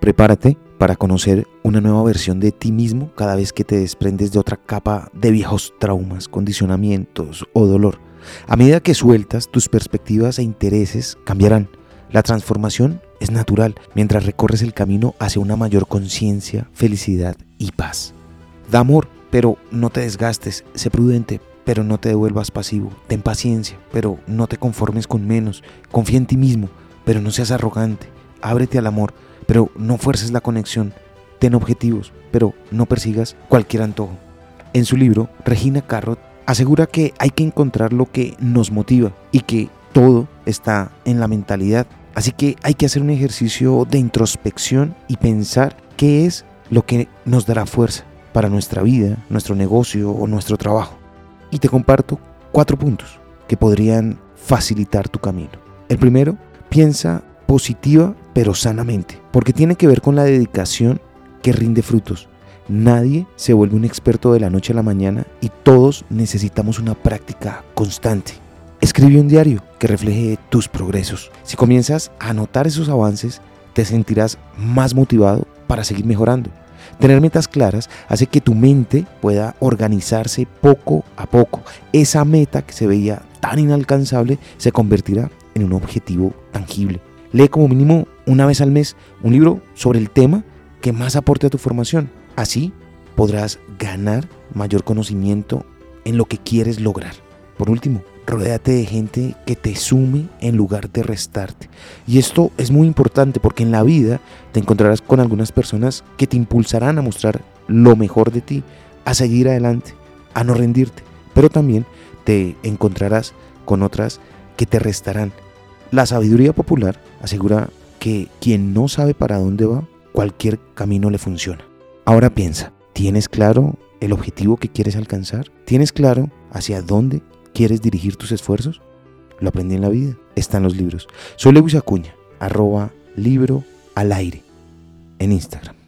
Prepárate para conocer una nueva versión de ti mismo cada vez que te desprendes de otra capa de viejos traumas, condicionamientos o dolor. A medida que sueltas, tus perspectivas e intereses cambiarán. La transformación es natural mientras recorres el camino hacia una mayor conciencia, felicidad y paz. Da amor, pero no te desgastes, sé prudente, pero no te devuelvas pasivo. Ten paciencia, pero no te conformes con menos. Confía en ti mismo, pero no seas arrogante. Ábrete al amor, pero no fuerces la conexión. Ten objetivos, pero no persigas cualquier antojo. En su libro, Regina Carrot asegura que hay que encontrar lo que nos motiva y que todo está en la mentalidad. Así que hay que hacer un ejercicio de introspección y pensar qué es lo que nos dará fuerza para nuestra vida, nuestro negocio o nuestro trabajo. Y te comparto cuatro puntos que podrían facilitar tu camino. El primero, piensa positiva pero sanamente, porque tiene que ver con la dedicación que rinde frutos. Nadie se vuelve un experto de la noche a la mañana y todos necesitamos una práctica constante. Escribe un diario que refleje tus progresos. Si comienzas a anotar esos avances, te sentirás más motivado para seguir mejorando. Tener metas claras hace que tu mente pueda organizarse poco a poco. Esa meta que se veía tan inalcanzable se convertirá en un objetivo tangible. Lee como mínimo una vez al mes un libro sobre el tema que más aporte a tu formación. Así podrás ganar mayor conocimiento en lo que quieres lograr. Por último, rodéate de gente que te sume en lugar de restarte. Y esto es muy importante porque en la vida te encontrarás con algunas personas que te impulsarán a mostrar lo mejor de ti, a seguir adelante, a no rendirte. Pero también te encontrarás con otras que te restarán. La sabiduría popular asegura que quien no sabe para dónde va, cualquier camino le funciona. Ahora piensa, ¿tienes claro el objetivo que quieres alcanzar? ¿Tienes claro hacia dónde quieres dirigir tus esfuerzos? Lo aprendí en la vida, está en los libros. Soy Lewis Acuña, arroba libro al aire en Instagram.